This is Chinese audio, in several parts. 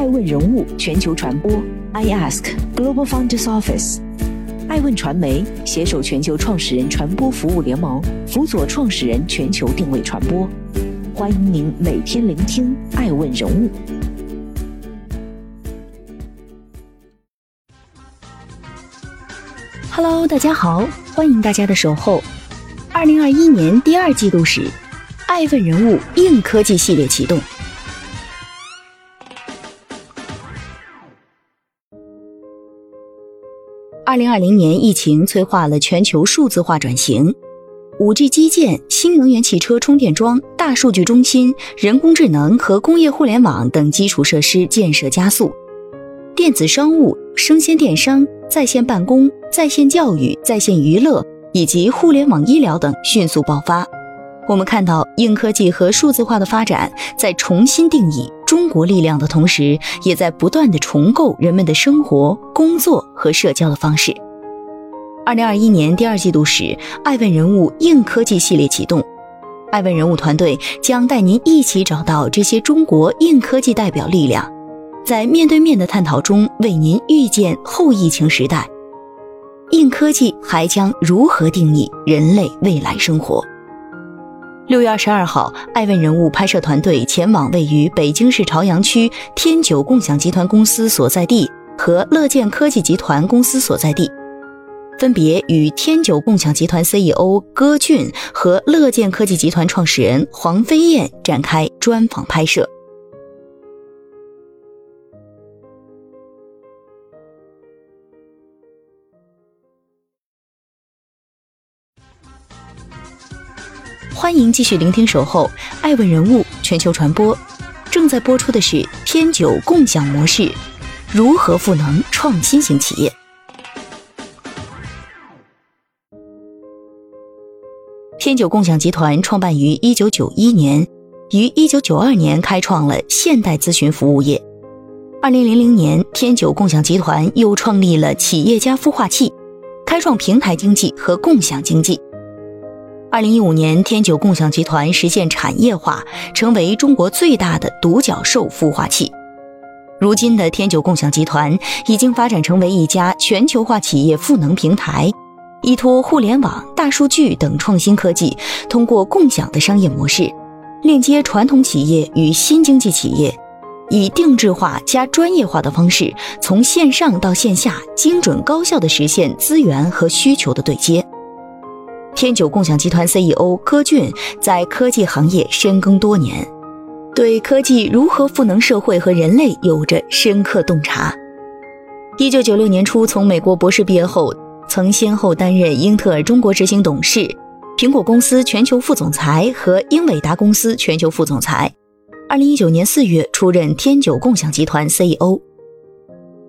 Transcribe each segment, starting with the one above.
爱问人物全球传播，I Ask Global Founders Office，爱问传媒携手全球创始人传播服务联盟，辅佐创始人全球定位传播。欢迎您每天聆听爱问人物。Hello，大家好，欢迎大家的守候。二零二一年第二季度时，爱问人物硬科技系列启动。二零二零年，疫情催化了全球数字化转型，五 G 基建、新能源汽车充电桩、大数据中心、人工智能和工业互联网等基础设施建设加速，电子商务、生鲜电商、在线办公、在线教育、在线娱乐以及互联网医疗等迅速爆发。我们看到硬科技和数字化的发展，在重新定义中国力量的同时，也在不断的重构人们的生活、工作和社交的方式。二零二一年第二季度时，爱问人物硬科技系列启动，爱问人物团队将带您一起找到这些中国硬科技代表力量，在面对面的探讨中，为您预见后疫情时代，硬科技还将如何定义人类未来生活？六月二十二号，爱问人物拍摄团队前往位于北京市朝阳区天九共享集团公司所在地和乐见科技集团公司所在地，分别与天九共享集团 CEO 戈俊和乐见科技集团创始人黄飞燕展开专访拍摄。欢迎继续聆听《守候爱问人物全球传播》，正在播出的是天九共享模式，如何赋能创新型企业？天九共享集团创办于一九九一年，于一九九二年开创了现代咨询服务业。二零零零年，天九共享集团又创立了企业家孵化器，开创平台经济和共享经济。二零一五年，天九共享集团实现产业化，成为中国最大的独角兽孵化器。如今的天九共享集团已经发展成为一家全球化企业赋能平台，依托互联网、大数据等创新科技，通过共享的商业模式，链接传统企业与新经济企业，以定制化加专业化的方式，从线上到线下，精准高效的实现资源和需求的对接。天九共享集团 CEO 柯俊在科技行业深耕多年，对科技如何赋能社会和人类有着深刻洞察。一九九六年初从美国博士毕业后，曾先后担任英特尔中国执行董事、苹果公司全球副总裁和英伟达公司全球副总裁。二零一九年四月出任天九共享集团 CEO。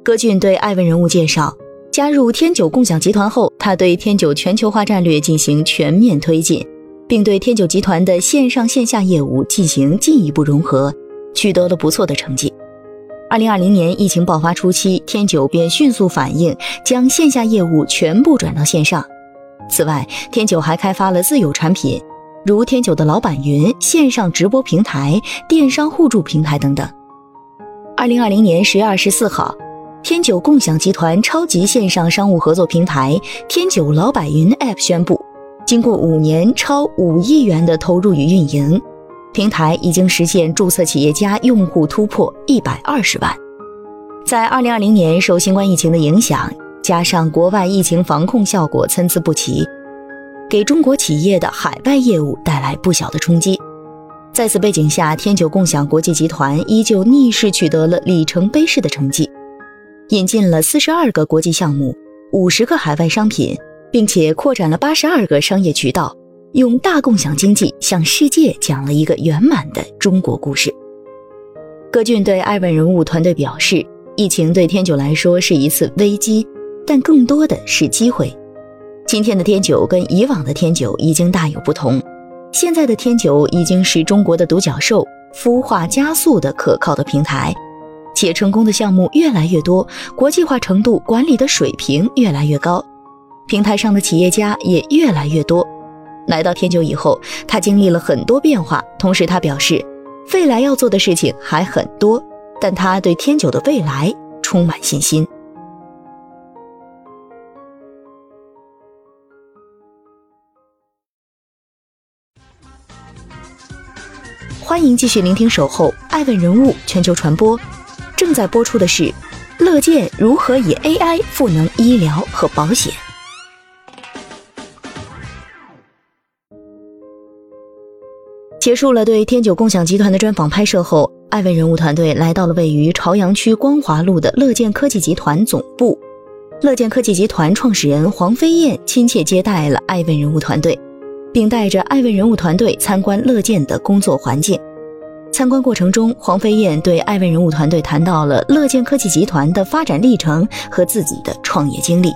柯俊对爱问人物介绍。加入天九共享集团后，他对天九全球化战略进行全面推进，并对天九集团的线上线下业务进行进一步融合，取得了不错的成绩。二零二零年疫情爆发初期，天九便迅速反应，将线下业务全部转到线上。此外，天九还开发了自有产品，如天九的老板云线上直播平台、电商互助平台等等。二零二零年十月二十四号。天九共享集团超级线上商务合作平台天九老板云 App 宣布，经过五年超五亿元的投入与运营，平台已经实现注册企业家用户突破一百二十万。在二零二零年，受新冠疫情的影响，加上国外疫情防控效果参差不齐，给中国企业的海外业务带来不小的冲击。在此背景下，天九共享国际集团依旧逆势取得了里程碑式的成绩。引进了四十二个国际项目，五十个海外商品，并且扩展了八十二个商业渠道，用大共享经济向世界讲了一个圆满的中国故事。歌俊对爱问人物团队表示，疫情对天九来说是一次危机，但更多的是机会。今天的天九跟以往的天九已经大有不同，现在的天九已经是中国的独角兽，孵化加速的可靠的平台。且成功的项目越来越多，国际化程度、管理的水平越来越高，平台上的企业家也越来越多。来到天九以后，他经历了很多变化，同时他表示，未来要做的事情还很多，但他对天九的未来充满信心。欢迎继续聆听《守候爱问人物全球传播》，正在播出的是乐见如何以 AI 赋能医疗和保险。结束了对天九共享集团的专访拍摄后，爱问人物团队来到了位于朝阳区光华路的乐见科技集团总部。乐见科技集团创始人黄飞燕亲切接待了爱问人物团队。并带着爱问人物团队参观乐见的工作环境。参观过程中，黄飞燕对艾问人物团队谈到了乐健科技集团的发展历程和自己的创业经历。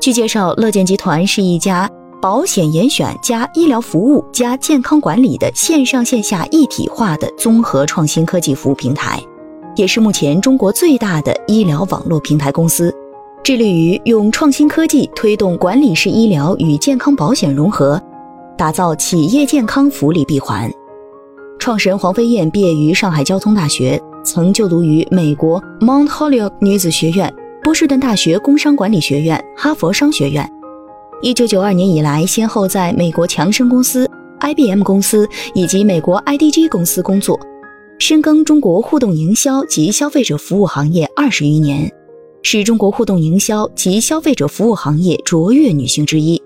据介绍，乐健集团是一家保险严选加医疗服务加健康管理的线上线下一体化的综合创新科技服务平台，也是目前中国最大的医疗网络平台公司，致力于用创新科技推动管理式医疗与健康保险融合。打造企业健康福利闭环。创始人黄飞燕毕业于上海交通大学，曾就读于美国 Mount Holyoke 女子学院、波士顿大学工商管理学院、哈佛商学院。一九九二年以来，先后在美国强生公司、IBM 公司以及美国 IDG 公司工作，深耕中国互动营销及消费者服务行业二十余年，是中国互动营销及消费者服务行业卓越女性之一。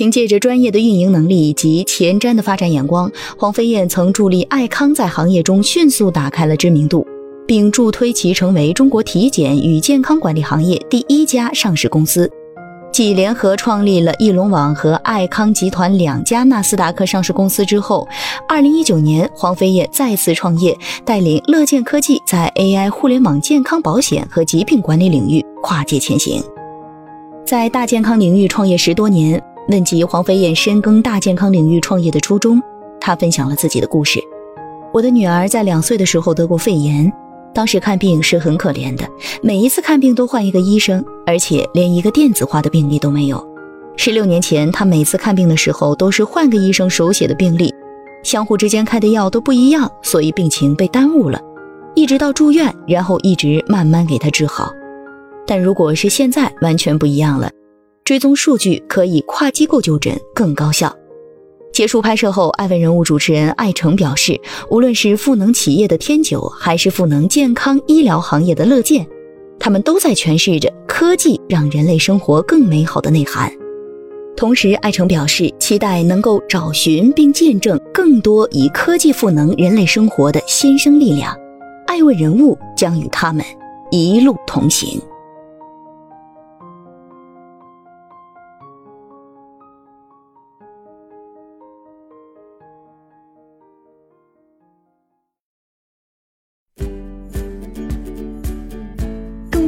凭借着专业的运营能力以及前瞻的发展眼光，黄飞燕曾助力爱康在行业中迅速打开了知名度，并助推其成为中国体检与健康管理行业第一家上市公司。继联合创立了翼龙网和爱康集团两家纳斯达克上市公司之后，二零一九年，黄飞燕再次创业，带领乐健科技在 AI 互联网健康保险和疾病管理领域跨界前行。在大健康领域创业十多年。问及黄飞燕深耕大健康领域创业的初衷，她分享了自己的故事。我的女儿在两岁的时候得过肺炎，当时看病是很可怜的，每一次看病都换一个医生，而且连一个电子化的病历都没有。十六年前，她每次看病的时候都是换个医生手写的病历，相互之间开的药都不一样，所以病情被耽误了，一直到住院，然后一直慢慢给她治好。但如果是现在，完全不一样了。追踪数据可以跨机构就诊更高效。结束拍摄后，爱问人物主持人艾诚表示，无论是赋能企业的天九，还是赋能健康医疗行业的乐健，他们都在诠释着科技让人类生活更美好的内涵。同时，艾诚表示，期待能够找寻并见证更多以科技赋能人类生活的新生力量。爱问人物将与他们一路同行。